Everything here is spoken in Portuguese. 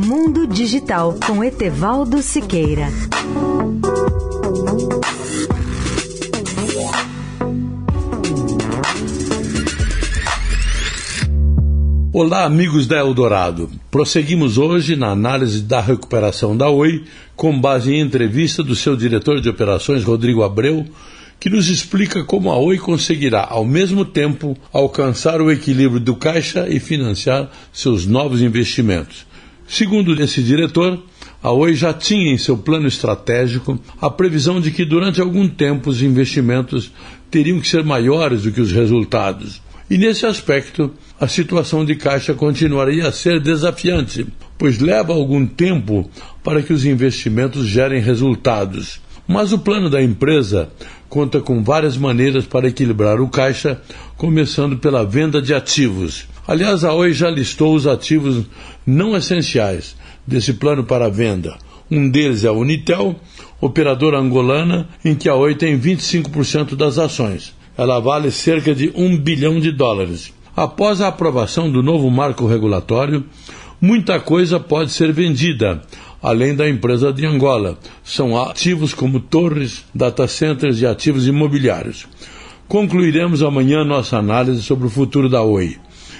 Mundo Digital com Etevaldo Siqueira. Olá, amigos da Eldorado. Prosseguimos hoje na análise da recuperação da Oi, com base em entrevista do seu diretor de operações, Rodrigo Abreu, que nos explica como a Oi conseguirá, ao mesmo tempo, alcançar o equilíbrio do caixa e financiar seus novos investimentos. Segundo esse diretor, a Oi já tinha em seu plano estratégico a previsão de que durante algum tempo os investimentos teriam que ser maiores do que os resultados. E nesse aspecto, a situação de caixa continuaria a ser desafiante, pois leva algum tempo para que os investimentos gerem resultados. Mas o plano da empresa conta com várias maneiras para equilibrar o caixa, começando pela venda de ativos. Aliás, a Oi já listou os ativos não essenciais desse plano para venda. Um deles é a Unitel, operadora angolana, em que a Oi tem 25% das ações ela vale cerca de um bilhão de dólares. Após a aprovação do novo marco regulatório, muita coisa pode ser vendida, além da empresa de Angola. São ativos como torres, data centers e ativos imobiliários. Concluiremos amanhã nossa análise sobre o futuro da Oi.